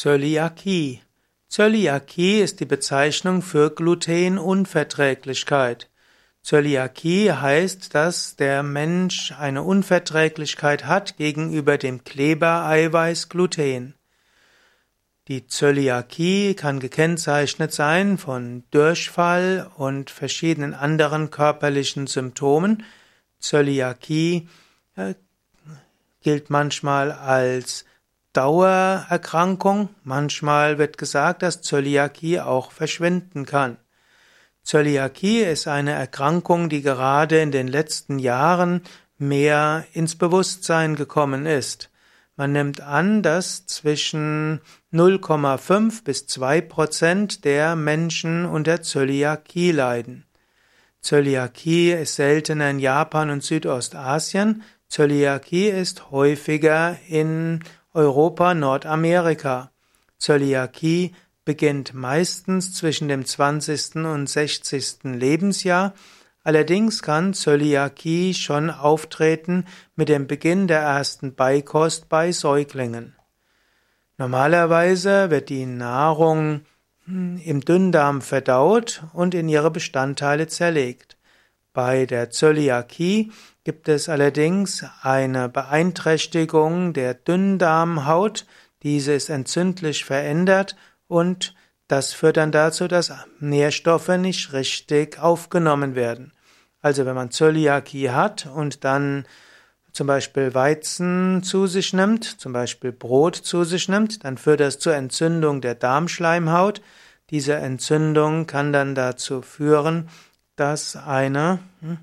Zöliakie. Zöliakie ist die Bezeichnung für Glutenunverträglichkeit. Zöliakie heißt, dass der Mensch eine Unverträglichkeit hat gegenüber dem Klebereiweiß Gluten. Die Zöliakie kann gekennzeichnet sein von Durchfall und verschiedenen anderen körperlichen Symptomen. Zöliakie äh, gilt manchmal als Dauererkrankung. Manchmal wird gesagt, dass Zöliakie auch verschwinden kann. Zöliakie ist eine Erkrankung, die gerade in den letzten Jahren mehr ins Bewusstsein gekommen ist. Man nimmt an, dass zwischen 0,5 bis 2 Prozent der Menschen unter Zöliakie leiden. Zöliakie ist seltener in Japan und Südostasien. Zöliakie ist häufiger in Europa, Nordamerika. Zöliakie beginnt meistens zwischen dem 20. und 60. Lebensjahr. Allerdings kann Zöliakie schon auftreten mit dem Beginn der ersten Beikost bei Säuglingen. Normalerweise wird die Nahrung hm, im Dünndarm verdaut und in ihre Bestandteile zerlegt. Bei der Zöliakie gibt es allerdings eine Beeinträchtigung der Dünndarmhaut. Diese ist entzündlich verändert und das führt dann dazu, dass Nährstoffe nicht richtig aufgenommen werden. Also wenn man Zöliakie hat und dann zum Beispiel Weizen zu sich nimmt, zum Beispiel Brot zu sich nimmt, dann führt das zur Entzündung der Darmschleimhaut. Diese Entzündung kann dann dazu führen, dass eine, hm,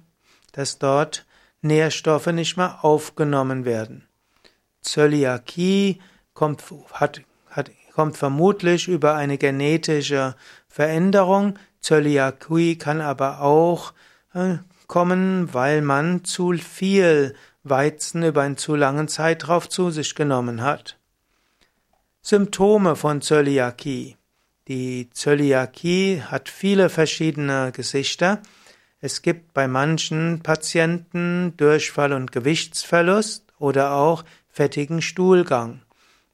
dass dort Nährstoffe nicht mehr aufgenommen werden. Zöliakie kommt, hat, hat, kommt vermutlich über eine genetische Veränderung. Zöliakie kann aber auch äh, kommen, weil man zu viel Weizen über einen zu langen Zeitraum zu sich genommen hat. Symptome von Zöliakie. Die Zöliakie hat viele verschiedene Gesichter. Es gibt bei manchen Patienten Durchfall und Gewichtsverlust oder auch fettigen Stuhlgang.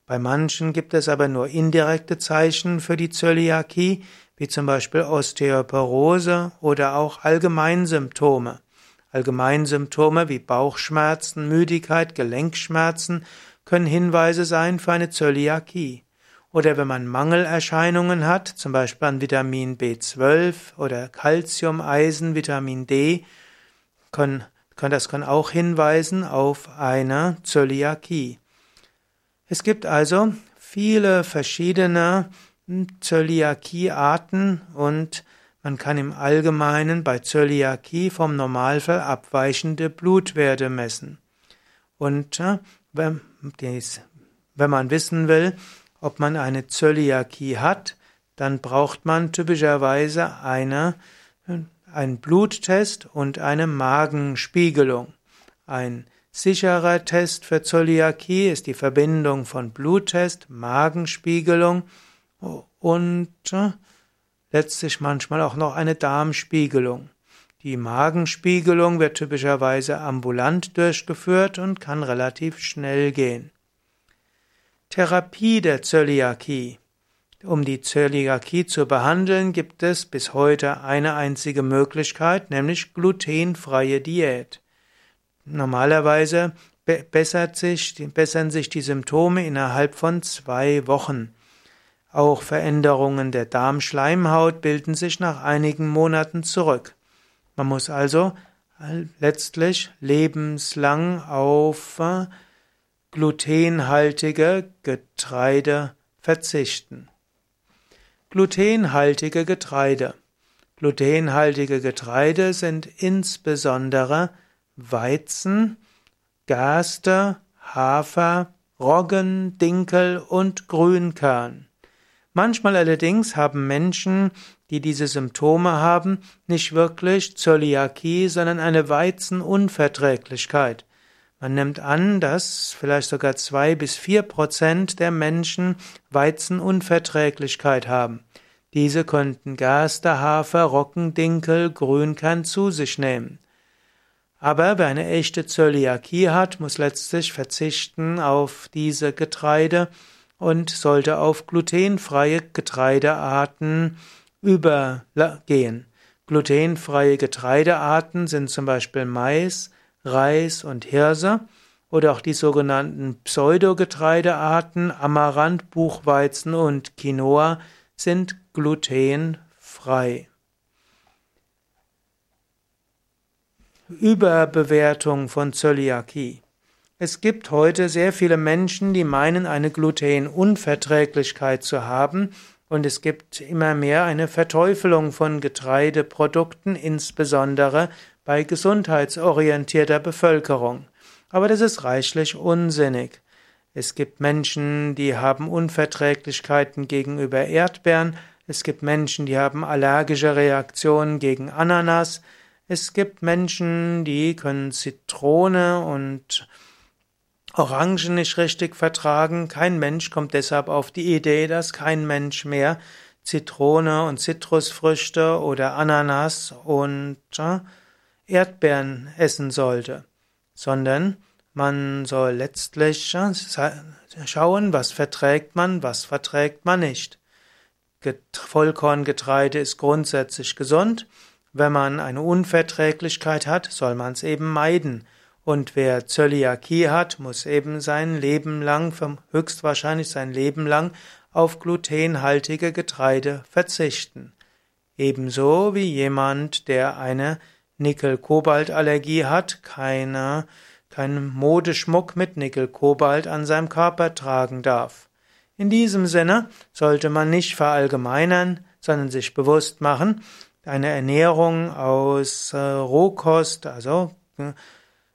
Bei manchen gibt es aber nur indirekte Zeichen für die Zöliakie, wie zum Beispiel Osteoporose oder auch Allgemeinsymptome. Allgemeinsymptome wie Bauchschmerzen, Müdigkeit, Gelenkschmerzen können Hinweise sein für eine Zöliakie. Oder wenn man Mangelerscheinungen hat, zum Beispiel an Vitamin B12 oder Calcium, Eisen, Vitamin D, können, können, das kann auch hinweisen auf eine Zöliakie. Es gibt also viele verschiedene Zöliakie-Arten und man kann im Allgemeinen bei Zöliakie vom Normalfall abweichende Blutwerte messen. Und wenn, wenn man wissen will, ob man eine Zöliakie hat, dann braucht man typischerweise eine, einen Bluttest und eine Magenspiegelung. Ein sicherer Test für Zöliakie ist die Verbindung von Bluttest, Magenspiegelung und letztlich manchmal auch noch eine Darmspiegelung. Die Magenspiegelung wird typischerweise ambulant durchgeführt und kann relativ schnell gehen. Therapie der Zöliakie. Um die Zöliakie zu behandeln, gibt es bis heute eine einzige Möglichkeit, nämlich glutenfreie Diät. Normalerweise bessert sich, bessern sich die Symptome innerhalb von zwei Wochen. Auch Veränderungen der Darmschleimhaut bilden sich nach einigen Monaten zurück. Man muss also letztlich lebenslang auf äh, glutenhaltige Getreide verzichten. Glutenhaltige Getreide. Glutenhaltige Getreide sind insbesondere Weizen, Gerste, Hafer, Roggen, Dinkel und Grünkern. Manchmal allerdings haben Menschen, die diese Symptome haben, nicht wirklich Zöliakie, sondern eine Weizenunverträglichkeit. Man nimmt an, dass vielleicht sogar zwei bis vier Prozent der Menschen Weizenunverträglichkeit haben. Diese könnten Gerste, Hafer, Roggen, Dinkel, Grünkern zu sich nehmen. Aber wer eine echte Zöliakie hat, muss letztlich verzichten auf diese Getreide und sollte auf glutenfreie Getreidearten übergehen. Glutenfreie Getreidearten sind zum Beispiel Mais, Reis und Hirse oder auch die sogenannten Pseudogetreidearten Amaranth, Buchweizen und Quinoa sind glutenfrei. Überbewertung von Zöliakie. Es gibt heute sehr viele Menschen, die meinen, eine Glutenunverträglichkeit zu haben, und es gibt immer mehr eine Verteufelung von Getreideprodukten, insbesondere bei gesundheitsorientierter Bevölkerung. Aber das ist reichlich unsinnig. Es gibt Menschen, die haben Unverträglichkeiten gegenüber Erdbeeren, es gibt Menschen, die haben allergische Reaktionen gegen Ananas, es gibt Menschen, die können Zitrone und Orangen nicht richtig vertragen. Kein Mensch kommt deshalb auf die Idee, dass kein Mensch mehr Zitrone und Zitrusfrüchte oder Ananas und äh, Erdbeeren essen sollte, sondern man soll letztlich schauen, was verträgt man, was verträgt man nicht. Vollkorngetreide ist grundsätzlich gesund. Wenn man eine Unverträglichkeit hat, soll man es eben meiden. Und wer Zöliakie hat, muss eben sein Leben lang, höchstwahrscheinlich sein Leben lang, auf glutenhaltige Getreide verzichten. Ebenso wie jemand, der eine Nickel-Kobalt-Allergie hat, keine, keinen Modeschmuck mit Nickel-Kobalt an seinem Körper tragen darf. In diesem Sinne sollte man nicht verallgemeinern, sondern sich bewusst machen, eine Ernährung aus äh, Rohkost, also äh,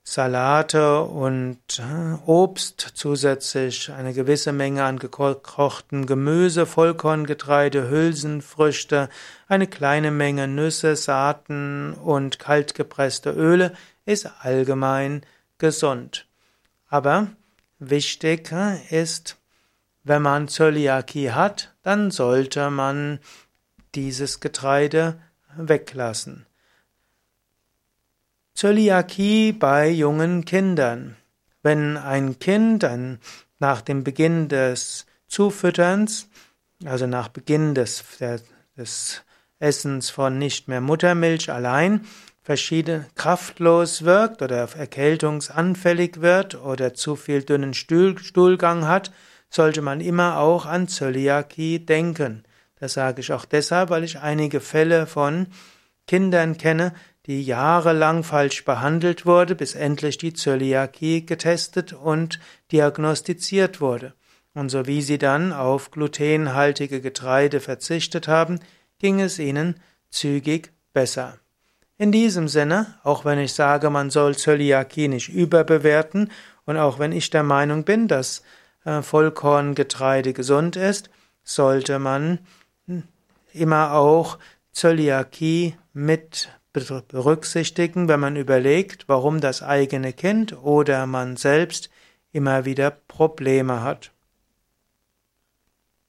Salate und äh, Obst, zusätzlich eine gewisse Menge an gekochten Gemüse, Vollkorngetreide, Hülsenfrüchte, eine kleine Menge Nüsse, Saaten und kaltgepresste Öle ist allgemein gesund. Aber wichtig äh, ist, wenn man Zöliakie hat, dann sollte man dieses Getreide weglassen. Zöliakie bei jungen Kindern. Wenn ein Kind ein, nach dem Beginn des Zufütterns, also nach Beginn des, des Essens von nicht mehr Muttermilch allein, verschiedene kraftlos wirkt oder erkältungsanfällig wird oder zu viel dünnen Stuhl, Stuhlgang hat, sollte man immer auch an Zöliakie denken. Das sage ich auch deshalb, weil ich einige Fälle von Kindern kenne, die jahrelang falsch behandelt wurde, bis endlich die Zöliakie getestet und diagnostiziert wurde. Und so wie sie dann auf glutenhaltige Getreide verzichtet haben, ging es ihnen zügig besser. In diesem Sinne, auch wenn ich sage, man soll Zöliakie nicht überbewerten und auch wenn ich der Meinung bin, dass äh, Vollkorngetreide gesund ist, sollte man hm, immer auch Zöliakie mit berücksichtigen, wenn man überlegt, warum das eigene Kind oder man selbst immer wieder Probleme hat.